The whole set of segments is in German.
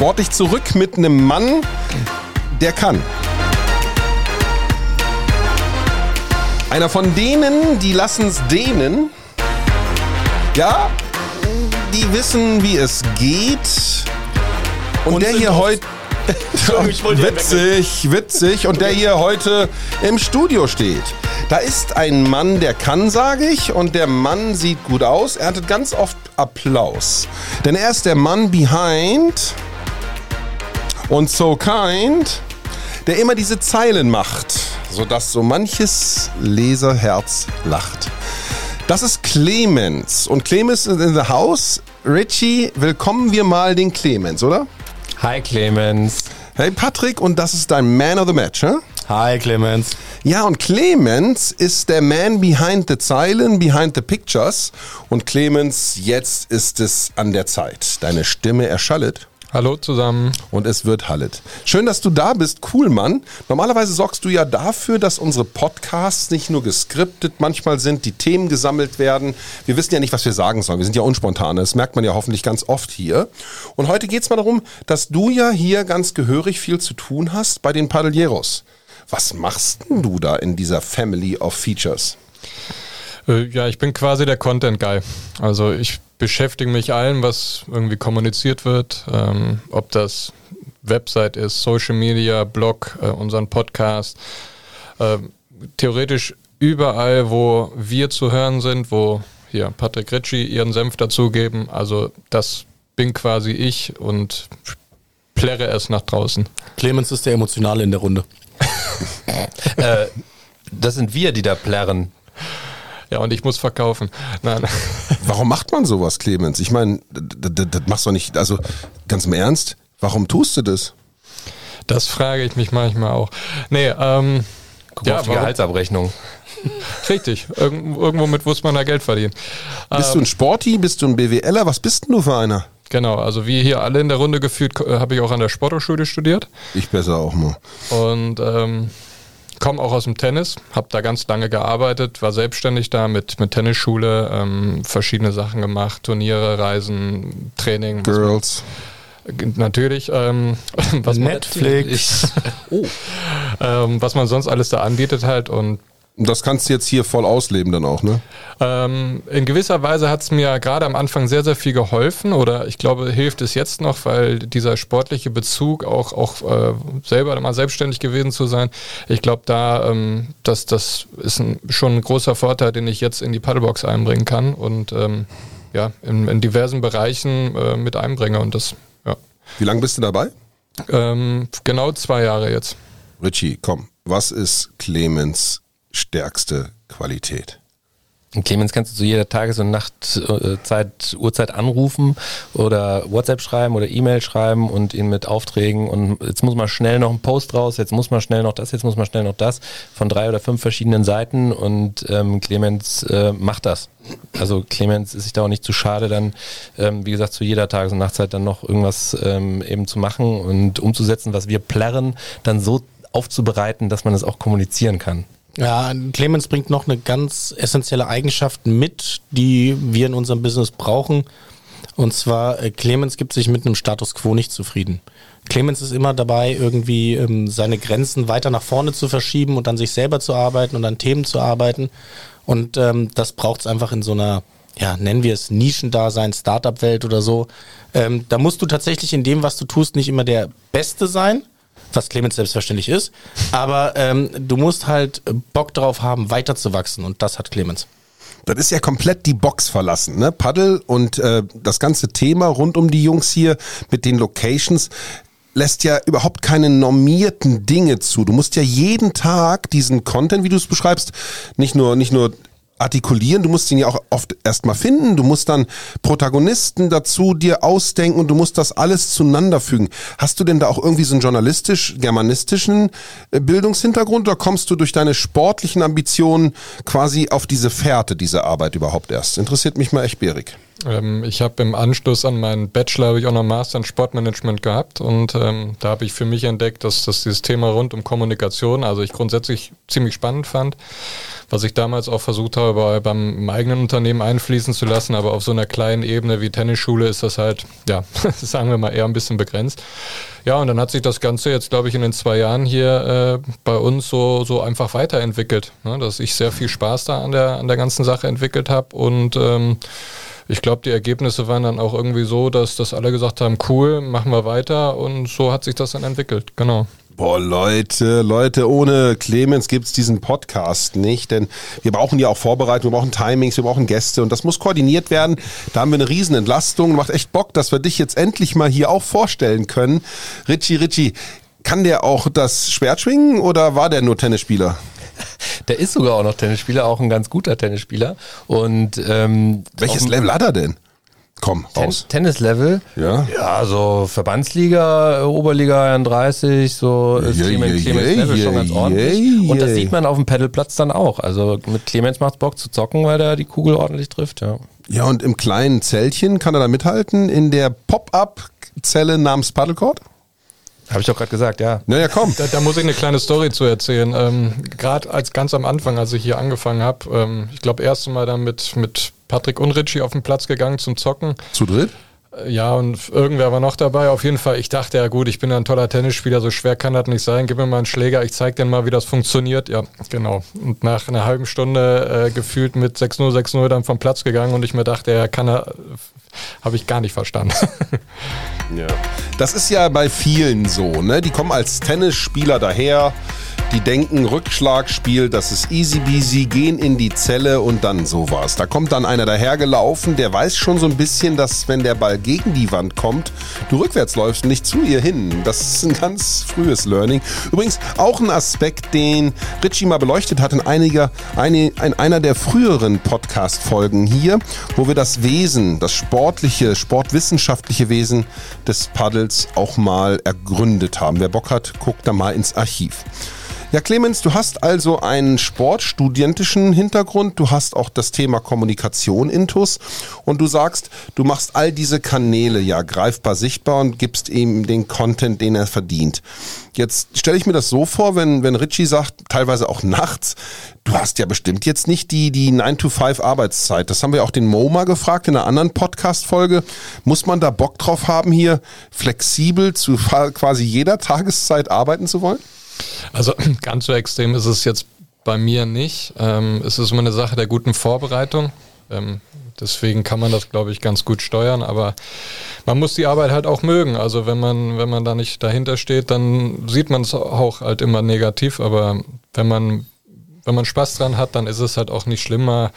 sportlich zurück mit einem Mann, der kann. Einer von denen, die lassen es denen. Ja, die wissen, wie es geht. Und, Und der hier heute. witzig, witzig. Und der hier heute im Studio steht. Da ist ein Mann, der kann, sage ich, und der Mann sieht gut aus. Er erntet ganz oft Applaus. Denn er ist der Mann behind und so kind, der immer diese Zeilen macht, sodass so manches Leserherz lacht. Das ist Clemens. Und Clemens ist in the house. Richie, willkommen wir mal den Clemens, oder? Hi Clemens. Hey Patrick, und das ist dein Man of the Match, hä? Hi Clemens. Ja, und Clemens ist der Man behind the Zeilen, behind the pictures. Und Clemens, jetzt ist es an der Zeit. Deine Stimme erschallet. Hallo zusammen. Und es wird Hallet. Schön, dass du da bist. Cool, Mann. Normalerweise sorgst du ja dafür, dass unsere Podcasts nicht nur geskriptet manchmal sind, die Themen gesammelt werden. Wir wissen ja nicht, was wir sagen sollen. Wir sind ja unspontan. Das merkt man ja hoffentlich ganz oft hier. Und heute geht es mal darum, dass du ja hier ganz gehörig viel zu tun hast bei den Padilleros. Was machst denn du da in dieser Family of Features? Äh, ja, ich bin quasi der Content Guy. Also ich beschäftige mich allem, was irgendwie kommuniziert wird, ähm, ob das Website ist, Social Media, Blog, äh, unseren Podcast. Äh, theoretisch überall, wo wir zu hören sind, wo hier Patrick Ritchie ihren Senf dazugeben. Also das bin quasi ich und plärre es nach draußen. Clemens ist der Emotionale in der Runde. äh, das sind wir, die da plärren. Ja, und ich muss verkaufen. Nein. Warum macht man sowas, Clemens? Ich meine, das, das machst du nicht, also ganz im Ernst, warum tust du das? Das frage ich mich manchmal auch. Nee, ähm. Guck ja, auf die Gehaltsabrechnung. Richtig, Irgend, irgendwo mit muss man da Geld verdienen. Bist ähm, du ein Sporty, bist du ein BWLer, was bist denn du für einer? Genau, also wie hier alle in der Runde gefühlt, äh, habe ich auch an der Sporthochschule studiert. Ich besser auch mal. Und ähm, komme auch aus dem Tennis, habe da ganz lange gearbeitet, war selbstständig da mit, mit Tennisschule, ähm, verschiedene Sachen gemacht, Turniere, Reisen, Training. Girls. Man, natürlich. Ähm, was Netflix. Man, oh. ähm, was man sonst alles da anbietet halt und das kannst du jetzt hier voll ausleben dann auch, ne? Ähm, in gewisser Weise hat es mir gerade am Anfang sehr, sehr viel geholfen oder ich glaube, hilft es jetzt noch, weil dieser sportliche Bezug auch, auch äh, selber mal selbstständig gewesen zu sein, ich glaube, da, ähm, das, das ist ein, schon ein großer Vorteil, den ich jetzt in die Paddlebox einbringen kann und ähm, ja, in, in, diversen Bereichen äh, mit einbringe und das, ja. Wie lange bist du dabei? Ähm, genau zwei Jahre jetzt. Richie, komm, was ist Clemens stärkste Qualität. Clemens, kannst du zu jeder Tages- und Nachtzeit, Uhrzeit anrufen oder WhatsApp schreiben oder E-Mail schreiben und ihn mit Aufträgen und jetzt muss man schnell noch einen Post raus, jetzt muss man schnell noch das, jetzt muss man schnell noch das von drei oder fünf verschiedenen Seiten und ähm, Clemens äh, macht das. Also Clemens ist sich da auch nicht zu schade, dann, ähm, wie gesagt, zu jeder Tages- und Nachtzeit dann noch irgendwas ähm, eben zu machen und umzusetzen, was wir plärren, dann so aufzubereiten, dass man es auch kommunizieren kann. Ja, Clemens bringt noch eine ganz essentielle Eigenschaft mit, die wir in unserem Business brauchen. Und zwar, äh, Clemens gibt sich mit einem Status quo nicht zufrieden. Clemens ist immer dabei, irgendwie ähm, seine Grenzen weiter nach vorne zu verschieben und an sich selber zu arbeiten und an Themen zu arbeiten. Und ähm, das braucht es einfach in so einer, ja, nennen wir es Nischendasein, Startup-Welt oder so. Ähm, da musst du tatsächlich in dem, was du tust, nicht immer der Beste sein, was Clemens selbstverständlich ist. Aber ähm, du musst halt Bock darauf haben, weiterzuwachsen und das hat Clemens. Das ist ja komplett die Box verlassen, ne? Paddel und äh, das ganze Thema rund um die Jungs hier mit den Locations lässt ja überhaupt keine normierten Dinge zu. Du musst ja jeden Tag diesen Content, wie du es beschreibst, nicht nur, nicht nur artikulieren, du musst ihn ja auch oft erstmal finden, du musst dann Protagonisten dazu dir ausdenken und du musst das alles zueinander fügen. Hast du denn da auch irgendwie so einen journalistisch-germanistischen äh, Bildungshintergrund oder kommst du durch deine sportlichen Ambitionen quasi auf diese Fährte, diese Arbeit überhaupt erst? Interessiert mich mal echt, Berik. Ähm, ich habe im Anschluss an meinen Bachelor habe ich auch noch Master in Sportmanagement gehabt und ähm, da habe ich für mich entdeckt, dass, dass dieses Thema rund um Kommunikation, also ich grundsätzlich ziemlich spannend fand, was ich damals auch versucht habe, bei, beim eigenen Unternehmen einfließen zu lassen, aber auf so einer kleinen Ebene wie Tennisschule ist das halt, ja, sagen wir mal eher ein bisschen begrenzt. Ja, und dann hat sich das Ganze jetzt, glaube ich, in den zwei Jahren hier äh, bei uns so, so einfach weiterentwickelt, ne? dass ich sehr viel Spaß da an der, an der ganzen Sache entwickelt habe und ähm, ich glaube, die Ergebnisse waren dann auch irgendwie so, dass, dass alle gesagt haben, cool, machen wir weiter und so hat sich das dann entwickelt, genau. Boah, Leute, Leute, ohne Clemens gibt's diesen Podcast nicht, denn wir brauchen ja auch Vorbereitung, wir brauchen Timings, wir brauchen Gäste und das muss koordiniert werden. Da haben wir eine riesen Entlastung. Macht echt Bock, dass wir dich jetzt endlich mal hier auch vorstellen können. Richie, Richie, kann der auch das Schwert schwingen oder war der nur Tennisspieler? Der ist sogar auch noch Tennisspieler, auch ein ganz guter Tennisspieler. Und ähm, welches Level hat er denn? Komm, raus. Ten Tennislevel? Ja. Ja, so Verbandsliga, Oberliga 31, so ist yeah, Clemens, yeah, Clemens Level yeah, schon ganz ordentlich. Und das sieht man auf dem Pedalplatz dann auch. Also mit Clemens macht es Bock zu zocken, weil der die Kugel ordentlich trifft, ja. Ja, und im kleinen Zeltchen kann er da mithalten in der Pop-Up-Zelle namens Paddlecourt? Habe ich doch gerade gesagt, ja. Naja, komm. Da, da, muss ich eine kleine Story zu erzählen. Ähm, gerade als ganz am Anfang, als ich hier angefangen habe, ähm, ich glaube, erste Mal dann mit, mit Patrick und Richie auf den Platz gegangen zum Zocken. Zu dritt? Äh, ja, und irgendwer war noch dabei. Auf jeden Fall, ich dachte, ja gut, ich bin ein toller Tennisspieler, so schwer kann das nicht sein. Gib mir mal einen Schläger, ich zeig dir mal, wie das funktioniert. Ja, genau. Und nach einer halben Stunde äh, gefühlt mit 6-0, 6-0 dann vom Platz gegangen und ich mir dachte, er kann er, habe ich gar nicht verstanden. ja. Das ist ja bei vielen so, ne? Die kommen als Tennisspieler daher, die denken, Rückschlagspiel, das ist easy peasy, gehen in die Zelle und dann sowas. Da kommt dann einer dahergelaufen, der weiß schon so ein bisschen, dass wenn der Ball gegen die Wand kommt, du rückwärts läufst nicht zu ihr hin. Das ist ein ganz frühes Learning. Übrigens auch ein Aspekt, den Richie mal beleuchtet hat in, einiger, eine, in einer der früheren Podcast-Folgen hier, wo wir das Wesen, das sportliche, sportwissenschaftliche Wesen des Paddels auch mal ergründet haben. Wer Bock hat, guckt da mal ins Archiv. Ja, Clemens, du hast also einen sportstudentischen Hintergrund, du hast auch das Thema Kommunikation intus und du sagst, du machst all diese Kanäle ja greifbar sichtbar und gibst ihm den Content, den er verdient. Jetzt stelle ich mir das so vor, wenn, wenn Richie sagt, teilweise auch nachts, du hast ja bestimmt jetzt nicht die, die 9-to-5 Arbeitszeit. Das haben wir auch den MoMA gefragt in einer anderen Podcast-Folge. Muss man da Bock drauf haben, hier flexibel zu quasi jeder Tageszeit arbeiten zu wollen? Also ganz so extrem ist es jetzt bei mir nicht. Ähm, es ist immer eine Sache der guten Vorbereitung. Ähm, deswegen kann man das, glaube ich, ganz gut steuern. Aber man muss die Arbeit halt auch mögen. Also wenn man, wenn man da nicht dahinter steht, dann sieht man es auch halt immer negativ. Aber wenn man, wenn man Spaß dran hat, dann ist es halt auch nicht schlimmer.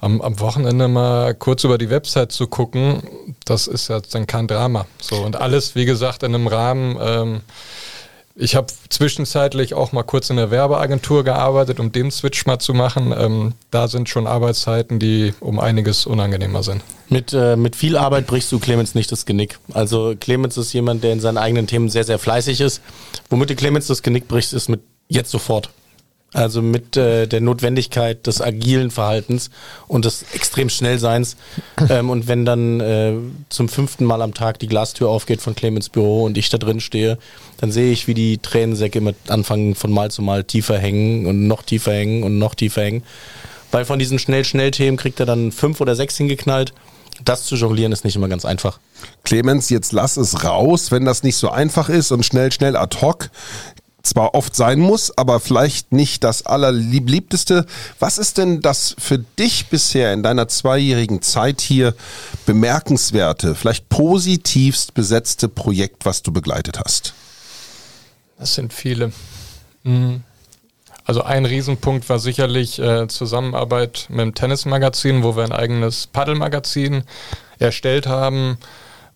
Am, am Wochenende mal kurz über die Website zu gucken, das ist ja dann kein Drama. So und alles, wie gesagt, in einem Rahmen, ähm, ich habe zwischenzeitlich auch mal kurz in der Werbeagentur gearbeitet, um den Switch mal zu machen. Ähm, da sind schon Arbeitszeiten, die um einiges unangenehmer sind. Mit, äh, mit viel Arbeit brichst du Clemens nicht das Genick. Also Clemens ist jemand, der in seinen eigenen Themen sehr, sehr fleißig ist. Womit du Clemens das Genick brichst, ist mit jetzt sofort. Also mit äh, der Notwendigkeit des agilen Verhaltens und des extrem Schnellseins. ähm, und wenn dann äh, zum fünften Mal am Tag die Glastür aufgeht von Clemens Büro und ich da drin stehe, dann sehe ich, wie die Tränensäcke mit anfangen von Mal zu Mal tiefer hängen und noch tiefer hängen und noch tiefer hängen. Weil von diesen Schnell-Schnell-Themen kriegt er dann fünf oder sechs hingeknallt. Das zu jonglieren ist nicht immer ganz einfach. Clemens, jetzt lass es raus, wenn das nicht so einfach ist und schnell, schnell ad hoc zwar oft sein muss, aber vielleicht nicht das allerliebteste. Was ist denn das für dich bisher in deiner zweijährigen Zeit hier bemerkenswerte, vielleicht positivst besetzte Projekt, was du begleitet hast? Das sind viele. Mhm. Also ein Riesenpunkt war sicherlich äh, Zusammenarbeit mit dem Tennismagazin, wo wir ein eigenes Paddelmagazin erstellt haben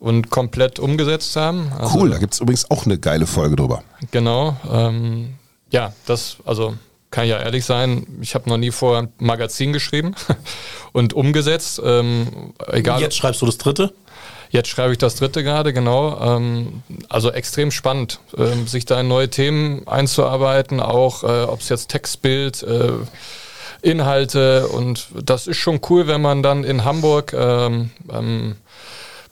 und komplett umgesetzt haben. Also, cool, da gibt es übrigens auch eine geile Folge drüber. Genau. Ähm, ja, das, also kann ich ja ehrlich sein, ich habe noch nie vor ein Magazin geschrieben und umgesetzt. Ähm, egal. Jetzt schreibst du das dritte? Jetzt schreibe ich das dritte gerade, genau. Ähm, also extrem spannend, ähm, sich da in neue Themen einzuarbeiten, auch äh, ob es jetzt Textbild, äh, Inhalte und das ist schon cool, wenn man dann in Hamburg ähm, ähm,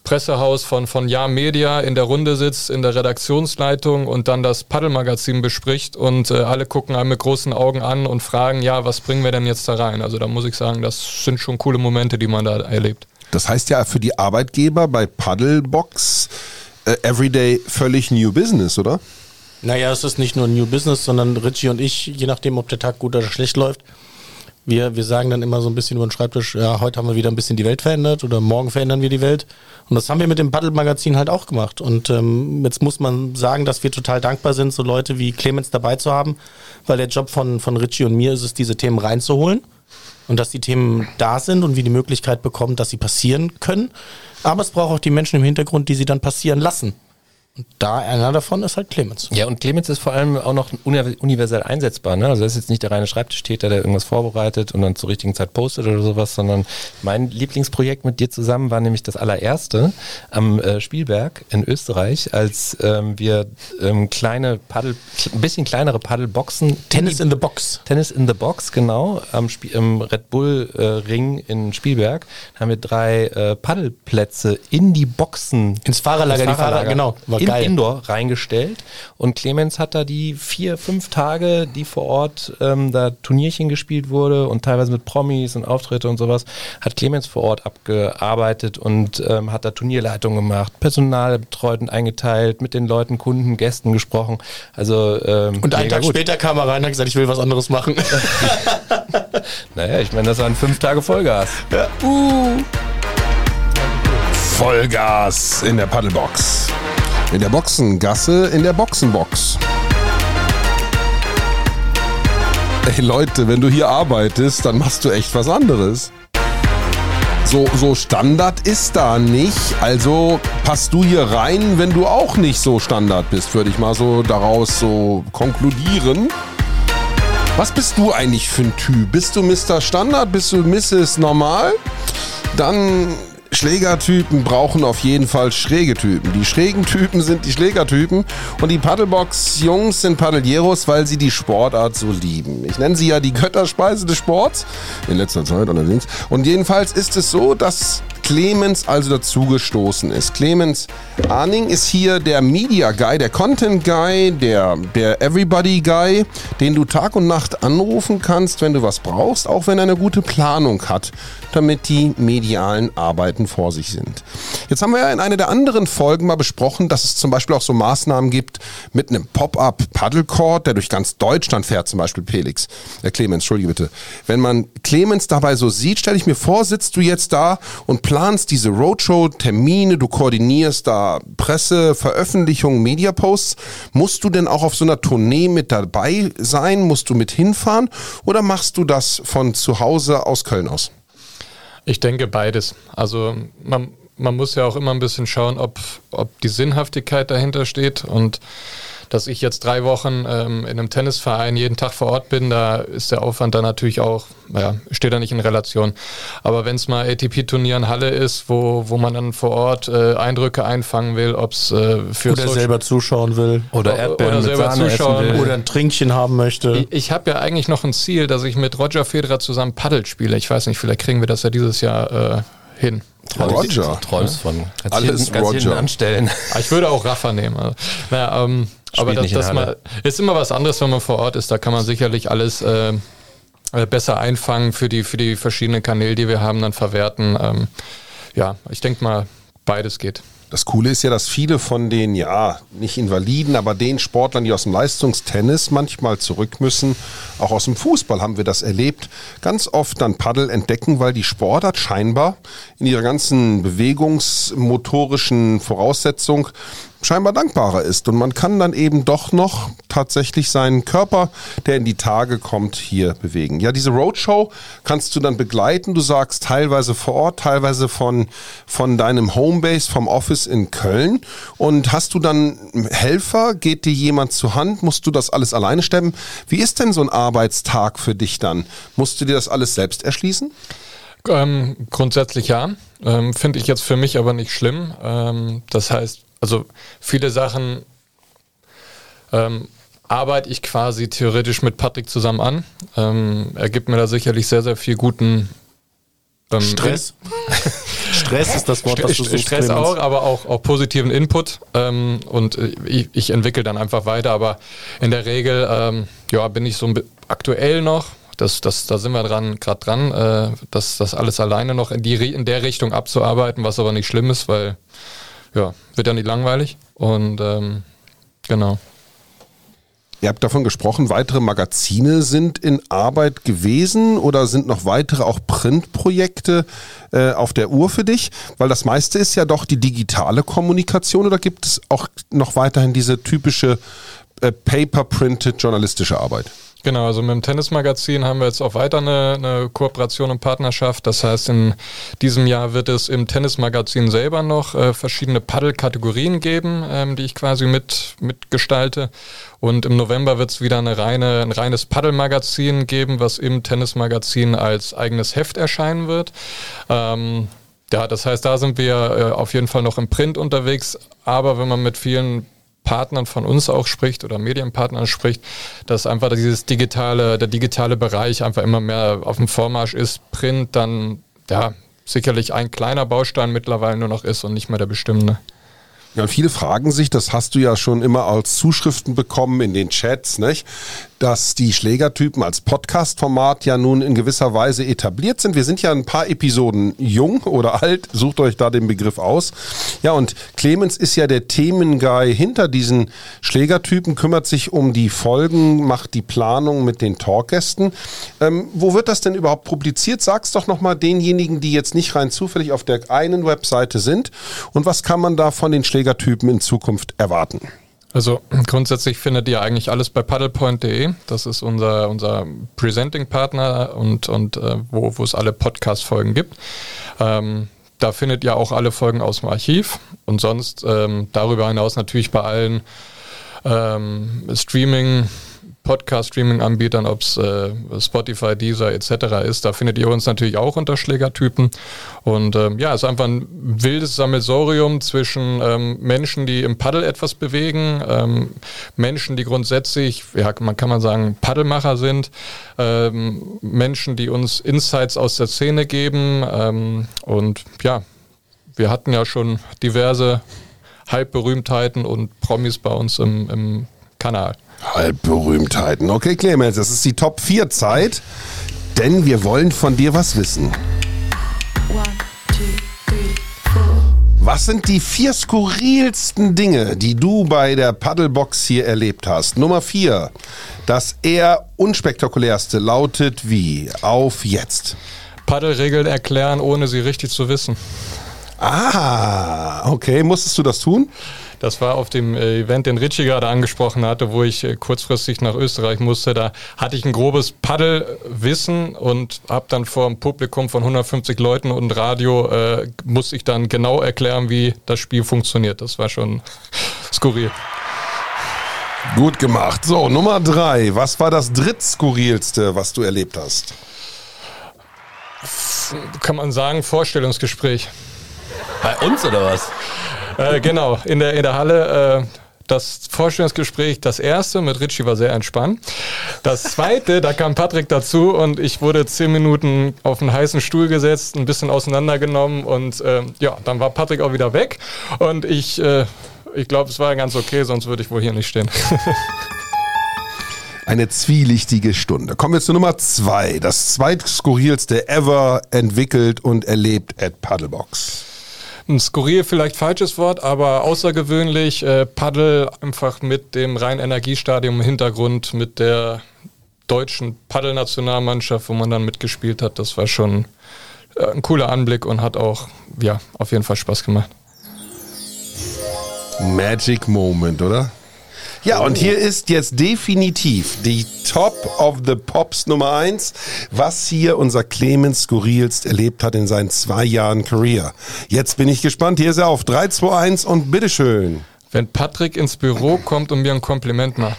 Pressehaus von, von Ja Media in der Runde sitzt, in der Redaktionsleitung und dann das Paddelmagazin bespricht und äh, alle gucken einem mit großen Augen an und fragen, ja, was bringen wir denn jetzt da rein? Also da muss ich sagen, das sind schon coole Momente, die man da erlebt. Das heißt ja für die Arbeitgeber bei Paddlebox äh, Everyday völlig New Business, oder? Naja, es ist nicht nur New Business, sondern Richie und ich, je nachdem, ob der Tag gut oder schlecht läuft, wir, wir sagen dann immer so ein bisschen über den Schreibtisch, ja, heute haben wir wieder ein bisschen die Welt verändert oder morgen verändern wir die Welt. Und das haben wir mit dem Paddle-Magazin halt auch gemacht. Und ähm, jetzt muss man sagen, dass wir total dankbar sind, so Leute wie Clemens dabei zu haben, weil der Job von, von Richie und mir ist es, diese Themen reinzuholen und dass die Themen da sind und wir die Möglichkeit bekommen, dass sie passieren können. Aber es braucht auch die Menschen im Hintergrund, die sie dann passieren lassen. Und da einer davon ist halt Clemens. Ja, und Clemens ist vor allem auch noch universell einsetzbar. Ne? Also er ist jetzt nicht der reine Schreibtischtäter, der irgendwas vorbereitet und dann zur richtigen Zeit postet oder sowas, sondern mein Lieblingsprojekt mit dir zusammen war nämlich das allererste am äh, Spielberg in Österreich, als ähm, wir ähm, kleine Paddel, ein bisschen kleinere Paddelboxen. Tennis in, in the Box. Tennis in the Box, genau, am Spiel, im Red Bull äh, Ring in Spielberg haben wir drei äh, Paddelplätze in die Boxen. Ins Fahrerlager, ins Fahrerlager, genau. War in geil. Indoor reingestellt. Und Clemens hat da die vier, fünf Tage, die vor Ort ähm, da Turnierchen gespielt wurde und teilweise mit Promis und Auftritte und sowas, hat Clemens vor Ort abgearbeitet und ähm, hat da Turnierleitung gemacht, Personal betreut und eingeteilt, mit den Leuten, Kunden, Gästen gesprochen. Also ähm, Und einen Tag gut. später kam er rein und hat gesagt, ich will was anderes machen. naja, ich meine, das waren fünf Tage Vollgas. Ja. Uh. Vollgas in der Paddlebox. In der Boxengasse, in der Boxenbox. Ey Leute, wenn du hier arbeitest, dann machst du echt was anderes. So, so Standard ist da nicht. Also passt du hier rein, wenn du auch nicht so Standard bist, würde ich mal so daraus so konkludieren. Was bist du eigentlich für ein Typ? Bist du Mr. Standard? Bist du Mrs. Normal? Dann Schlägertypen brauchen auf jeden Fall schräge Typen. Die schrägen Typen sind die Schlägertypen und die Paddlebox-Jungs sind Paddleieros, weil sie die Sportart so lieben. Ich nenne sie ja die Götterspeise des Sports, in letzter Zeit allerdings. Und jedenfalls ist es so, dass Clemens also dazugestoßen ist. Clemens Arning ist hier der Media Guy, der Content Guy, der, der Everybody Guy, den du Tag und Nacht anrufen kannst, wenn du was brauchst, auch wenn er eine gute Planung hat, damit die medialen Arbeiten vor sich sind. Jetzt haben wir ja in einer der anderen Folgen mal besprochen, dass es zum Beispiel auch so Maßnahmen gibt mit einem Pop-up Paddlecourt, der durch ganz Deutschland fährt, zum Beispiel Felix. Äh, Clemens, entschuldige bitte. Wenn man Clemens dabei so sieht, stelle ich mir vor, sitzt du jetzt da und planst planst diese Roadshow-Termine, du koordinierst da Presse, Veröffentlichungen, Mediaposts. Musst du denn auch auf so einer Tournee mit dabei sein? Musst du mit hinfahren? Oder machst du das von zu Hause aus Köln aus? Ich denke beides. Also man, man muss ja auch immer ein bisschen schauen, ob, ob die Sinnhaftigkeit dahinter steht und dass ich jetzt drei Wochen ähm, in einem Tennisverein jeden Tag vor Ort bin, da ist der Aufwand dann natürlich auch, naja, steht da nicht in Relation. Aber wenn es mal ATP-Turnier in Halle ist, wo, wo man dann vor Ort äh, Eindrücke einfangen will, ob es äh, für Oder selber zuschauen will. Oder Erdbeeren oder selber zuschauen will. Oder ein Trinkchen haben möchte. Ich, ich habe ja eigentlich noch ein Ziel, dass ich mit Roger Federer zusammen Paddel spiele. Ich weiß nicht, vielleicht kriegen wir das ja dieses Jahr äh, hin. Roger. Du träumst von. Kannst Alles Roger. anstellen. Ah, ich würde auch Rafa nehmen. Also, naja, ähm, aber das, das mal, ist immer was anderes, wenn man vor Ort ist. Da kann man sicherlich alles äh, äh, besser einfangen für die, für die verschiedenen Kanäle, die wir haben, dann verwerten. Ähm, ja, ich denke mal, beides geht. Das Coole ist ja, dass viele von den, ja, nicht Invaliden, aber den Sportlern, die aus dem Leistungstennis manchmal zurück müssen, auch aus dem Fußball haben wir das erlebt, ganz oft dann Paddel entdecken, weil die Sportart scheinbar in ihrer ganzen bewegungsmotorischen Voraussetzung scheinbar dankbarer ist. Und man kann dann eben doch noch tatsächlich seinen Körper, der in die Tage kommt, hier bewegen. Ja, diese Roadshow kannst du dann begleiten. Du sagst teilweise vor Ort, teilweise von, von deinem Homebase, vom Office in Köln. Und hast du dann Helfer? Geht dir jemand zur Hand? Musst du das alles alleine stemmen? Wie ist denn so ein Arbeitstag für dich dann? Musst du dir das alles selbst erschließen? Ähm, grundsätzlich ja. Ähm, Finde ich jetzt für mich aber nicht schlimm. Ähm, das heißt, also viele Sachen ähm, arbeite ich quasi theoretisch mit Patrick zusammen an. Ähm, er gibt mir da sicherlich sehr, sehr viel guten ähm, Stress. Stress ist das Wort, was du suchst, Stress auch, aber auch, auch positiven Input. Ähm, und ich, ich entwickle dann einfach weiter. Aber in der Regel ähm, ja, bin ich so aktuell noch das, das, da sind wir dran, gerade dran, äh, das, das alles alleine noch in, die, in der Richtung abzuarbeiten, was aber nicht schlimm ist, weil ja, wird ja nicht langweilig. Und ähm, genau. Ihr habt davon gesprochen, weitere Magazine sind in Arbeit gewesen oder sind noch weitere auch Printprojekte äh, auf der Uhr für dich? Weil das meiste ist ja doch die digitale Kommunikation oder gibt es auch noch weiterhin diese typische äh, paper-printed journalistische Arbeit? Genau, also mit dem Tennismagazin haben wir jetzt auch weiter eine, eine, Kooperation und Partnerschaft. Das heißt, in diesem Jahr wird es im Tennismagazin selber noch äh, verschiedene Paddel-Kategorien geben, ähm, die ich quasi mit mitgestalte. Und im November wird es wieder eine reine, ein reines Paddelmagazin geben, was im Tennismagazin als eigenes Heft erscheinen wird. Ähm, ja, das heißt, da sind wir äh, auf jeden Fall noch im Print unterwegs. Aber wenn man mit vielen Partnern von uns auch spricht oder Medienpartnern spricht, dass einfach dieses digitale, der digitale Bereich einfach immer mehr auf dem Vormarsch ist, Print dann ja sicherlich ein kleiner Baustein mittlerweile nur noch ist und nicht mehr der bestimmende. Ja, viele fragen sich, das hast du ja schon immer als Zuschriften bekommen in den Chats, nicht? Dass die Schlägertypen als Podcast-Format ja nun in gewisser Weise etabliert sind. Wir sind ja ein paar Episoden jung oder alt, sucht euch da den Begriff aus. Ja, und Clemens ist ja der Themenguy hinter diesen Schlägertypen, kümmert sich um die Folgen, macht die Planung mit den Talkgästen. Ähm, wo wird das denn überhaupt publiziert? Sag's doch nochmal denjenigen, die jetzt nicht rein zufällig auf der einen Webseite sind. Und was kann man da von den Schlägertypen in Zukunft erwarten? Also grundsätzlich findet ihr eigentlich alles bei paddlepoint.de. Das ist unser, unser Presenting-Partner und, und äh, wo, wo es alle Podcast-Folgen gibt. Ähm, da findet ihr auch alle Folgen aus dem Archiv und sonst ähm, darüber hinaus natürlich bei allen ähm, Streaming- Podcast-Streaming-Anbietern, ob es äh, Spotify, Deezer etc. ist. Da findet ihr uns natürlich auch unter Schlägertypen. Und ähm, ja, es ist einfach ein wildes Sammelsorium zwischen ähm, Menschen, die im Paddel etwas bewegen, ähm, Menschen, die grundsätzlich, ja, man kann man sagen, Paddelmacher sind, ähm, Menschen, die uns Insights aus der Szene geben. Ähm, und ja, wir hatten ja schon diverse Halbberühmtheiten und Promis bei uns im, im Kanal. Halbberühmtheiten. Okay, Clemens, das ist die Top 4 Zeit, denn wir wollen von dir was wissen. Was sind die vier skurrilsten Dinge, die du bei der Paddlebox hier erlebt hast? Nummer 4. Das eher unspektakulärste lautet wie? Auf jetzt. Paddelregeln erklären, ohne sie richtig zu wissen. Ah, okay. Musstest du das tun? Das war auf dem äh, Event, den Richie gerade angesprochen hatte, wo ich äh, kurzfristig nach Österreich musste. Da hatte ich ein grobes Paddelwissen und habe dann vor einem Publikum von 150 Leuten und Radio äh, musste ich dann genau erklären, wie das Spiel funktioniert. Das war schon skurril. Gut gemacht. So, Nummer drei. Was war das drittskurrilste, was du erlebt hast? Kann man sagen, Vorstellungsgespräch. Bei uns oder was? Äh, genau, in der, in der Halle. Äh, das Vorstellungsgespräch, das erste mit Richie war sehr entspannt. Das zweite, da kam Patrick dazu und ich wurde zehn Minuten auf einen heißen Stuhl gesetzt, ein bisschen auseinandergenommen und äh, ja, dann war Patrick auch wieder weg und ich, äh, ich glaube, es war ganz okay, sonst würde ich wohl hier nicht stehen. Eine zwielichtige Stunde. Kommen wir zu Nummer zwei. Das zweitskurrilste ever entwickelt und erlebt at Paddlebox skurril vielleicht falsches Wort, aber außergewöhnlich. Äh, Paddel einfach mit dem rein Energiestadium im Hintergrund, mit der deutschen Paddelnationalmannschaft, wo man dann mitgespielt hat. Das war schon äh, ein cooler Anblick und hat auch, ja, auf jeden Fall Spaß gemacht. Magic Moment, oder? Ja, und hier ist jetzt definitiv die Top of the Pops Nummer eins, was hier unser Clemens skurrilst erlebt hat in seinen zwei Jahren Career. Jetzt bin ich gespannt. Hier ist er auf 3, 2, 1 und bitteschön. Wenn Patrick ins Büro kommt und mir ein Kompliment macht.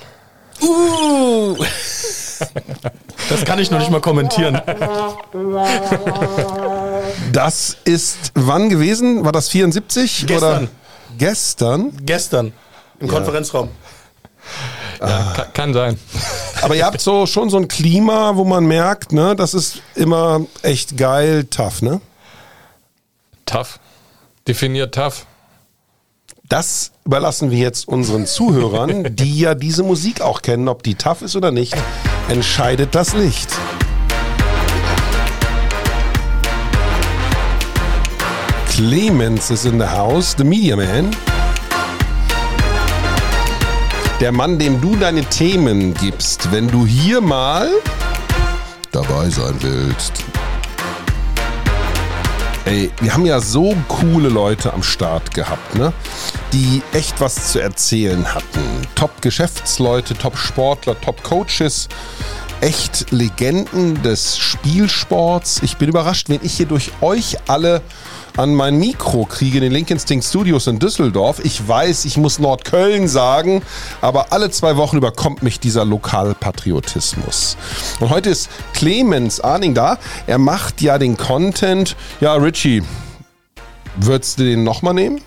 Uh! Das kann ich noch nicht mal kommentieren. Das ist wann gewesen? War das 74? Gestern. Oder? Gestern? Gestern. Im ja. Konferenzraum. Ja, kann, kann sein. Aber ihr habt so schon so ein Klima, wo man merkt, ne, das ist immer echt geil, tough, ne? Tough. Definiert tough. Das überlassen wir jetzt unseren Zuhörern, die ja diese Musik auch kennen, ob die tough ist oder nicht, entscheidet das Licht. Clemens is in the house, the Media Man. Der Mann, dem du deine Themen gibst, wenn du hier mal dabei sein willst. Ey, wir haben ja so coole Leute am Start gehabt, ne? Die echt was zu erzählen hatten. Top-Geschäftsleute, Top-Sportler, Top-Coaches, echt Legenden des Spielsports. Ich bin überrascht, wenn ich hier durch euch alle an mein Mikro kriege in den Link Instinct Studios in Düsseldorf. Ich weiß, ich muss Nordköln sagen, aber alle zwei Wochen überkommt mich dieser Lokalpatriotismus. Und heute ist Clemens Arning da. Er macht ja den Content. Ja, Richie, würdest du den nochmal nehmen?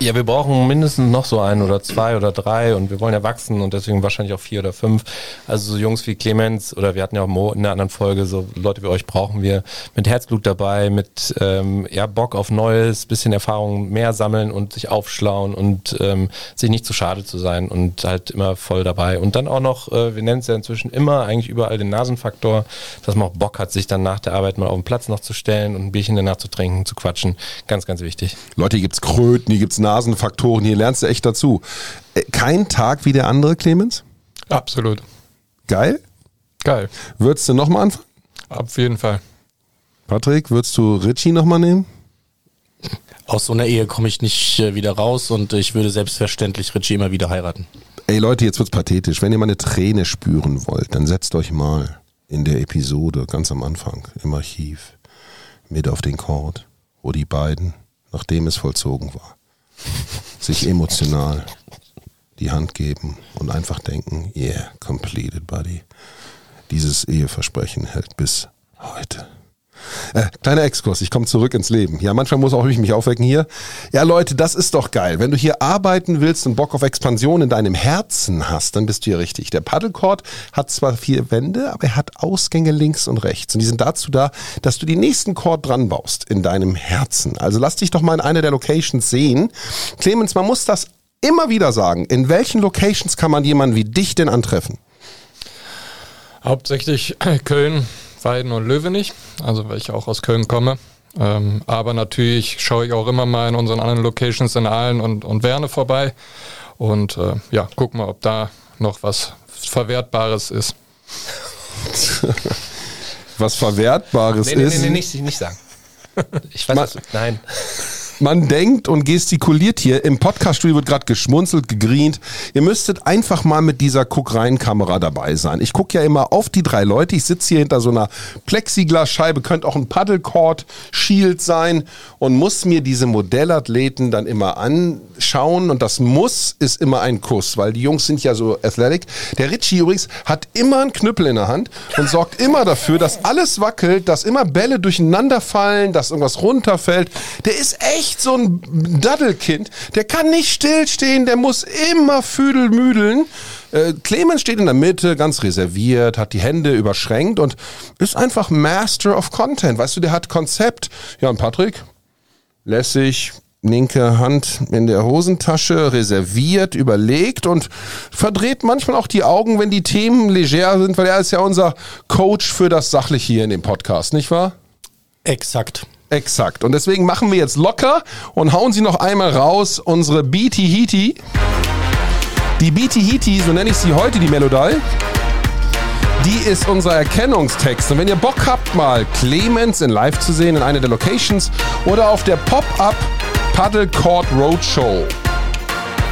Ja, wir brauchen mindestens noch so ein oder zwei oder drei und wir wollen ja wachsen und deswegen wahrscheinlich auch vier oder fünf. Also so Jungs wie Clemens oder wir hatten ja auch Mo in einer anderen Folge, so Leute wie euch brauchen wir mit Herzblut dabei, mit ähm, ja, Bock auf Neues, bisschen Erfahrung mehr sammeln und sich aufschlauen und ähm, sich nicht zu schade zu sein und halt immer voll dabei. Und dann auch noch, äh, wir nennen es ja inzwischen immer eigentlich überall den Nasenfaktor, dass man auch Bock hat, sich dann nach der Arbeit mal auf den Platz noch zu stellen und ein Bierchen danach zu trinken, zu quatschen. Ganz, ganz wichtig. Leute, hier gibt's Kröten, hier gibt's Nasenfaktoren, hier lernst du echt dazu. Äh, Kein Tag wie der andere, Clemens? Absolut. Geil? Geil. Würdest du nochmal anfangen? Auf jeden Fall. Patrick, würdest du Richie nochmal nehmen? Aus so einer Ehe komme ich nicht äh, wieder raus und ich würde selbstverständlich Richie immer wieder heiraten. Ey Leute, jetzt wird's pathetisch. Wenn ihr mal eine Träne spüren wollt, dann setzt euch mal in der Episode ganz am Anfang im Archiv mit auf den Chord, wo die beiden, nachdem es vollzogen war, sich emotional die Hand geben und einfach denken, yeah, completed, buddy. Dieses Eheversprechen hält bis heute. Äh, kleiner Exkurs, ich komme zurück ins Leben. Ja, manchmal muss auch ich mich aufwecken hier. Ja, Leute, das ist doch geil. Wenn du hier arbeiten willst und Bock auf Expansion in deinem Herzen hast, dann bist du hier richtig. Der Paddlecord hat zwar vier Wände, aber er hat Ausgänge links und rechts. Und die sind dazu da, dass du die nächsten Chord dran baust in deinem Herzen. Also lass dich doch mal in einer der Locations sehen. Clemens, man muss das immer wieder sagen. In welchen Locations kann man jemanden wie dich denn antreffen? Hauptsächlich Köln, Weiden und Löwenich, also weil ich auch aus Köln komme. Ähm, aber natürlich schaue ich auch immer mal in unseren anderen Locations in Aalen und, und Werne vorbei. Und äh, ja, guck mal, ob da noch was Verwertbares ist. Was Verwertbares Nee, nee, ist. nee, nee, nicht, nicht sagen. Ich weiß, Ma- was du, nein. Man denkt und gestikuliert hier. Im Podcaststudio wird gerade geschmunzelt, gegrient. Ihr müsstet einfach mal mit dieser Guck-Rein-Kamera dabei sein. Ich gucke ja immer auf die drei Leute. Ich sitze hier hinter so einer Plexiglasscheibe, könnte auch ein Paddlecord-Shield sein und muss mir diese Modellathleten dann immer anschauen. Und das Muss ist immer ein Kuss, weil die Jungs sind ja so athletic. Der Richie übrigens hat immer einen Knüppel in der Hand und sorgt immer dafür, dass alles wackelt, dass immer Bälle durcheinander fallen, dass irgendwas runterfällt. Der ist echt so ein Daddelkind. Der kann nicht stillstehen, der muss immer füdelmüdeln. Äh, Clemens steht in der Mitte, ganz reserviert, hat die Hände überschränkt und ist einfach Master of Content. Weißt du, der hat Konzept. Ja, und Patrick? lässig, linke Hand in der Hosentasche, reserviert, überlegt und verdreht manchmal auch die Augen, wenn die Themen leger sind, weil er ist ja unser Coach für das Sachliche hier in dem Podcast, nicht wahr? Exakt. Exakt. Und deswegen machen wir jetzt locker und hauen sie noch einmal raus, unsere BT Heaty. Die BT Heaty, so nenne ich sie heute, die Melodie. Die ist unser Erkennungstext. Und wenn ihr Bock habt, mal Clemens in live zu sehen in einer der Locations oder auf der Pop-Up Paddle Court Roadshow,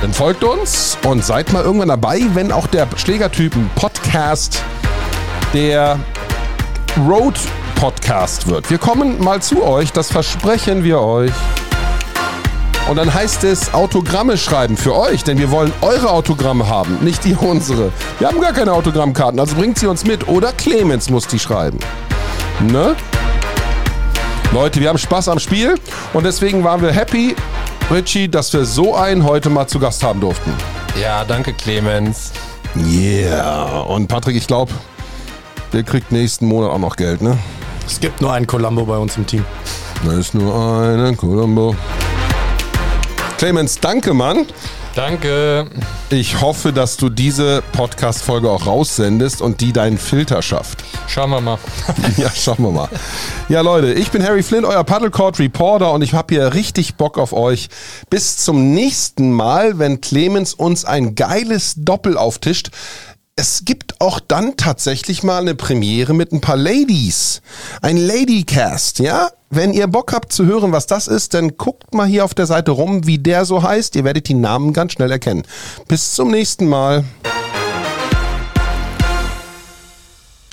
dann folgt uns und seid mal irgendwann dabei, wenn auch der Schlägertypen Podcast der Road Podcast wird. Wir kommen mal zu euch, das versprechen wir euch. Und dann heißt es Autogramme schreiben für euch, denn wir wollen eure Autogramme haben, nicht die unsere. Wir haben gar keine Autogrammkarten, also bringt sie uns mit. Oder Clemens muss die schreiben. Ne? Leute, wir haben Spaß am Spiel und deswegen waren wir happy, Richie, dass wir so einen heute mal zu Gast haben durften. Ja, danke Clemens. Yeah. Und Patrick, ich glaube, der kriegt nächsten Monat auch noch Geld, ne? Es gibt nur einen Columbo bei uns im Team. Da ist nur einen Columbo. Clemens, danke, Mann. Danke. Ich hoffe, dass du diese Podcast-Folge auch raussendest und die deinen Filter schafft. Schauen wir mal. Ja, schauen wir mal. Ja, Leute, ich bin Harry Flynn, euer Paddlecourt Reporter und ich habe hier richtig Bock auf euch. Bis zum nächsten Mal, wenn Clemens uns ein geiles Doppel auftischt. Es gibt auch dann tatsächlich mal eine Premiere mit ein paar Ladies. Ein Ladycast, ja? Wenn ihr Bock habt zu hören, was das ist, dann guckt mal hier auf der Seite rum, wie der so heißt. Ihr werdet die Namen ganz schnell erkennen. Bis zum nächsten Mal.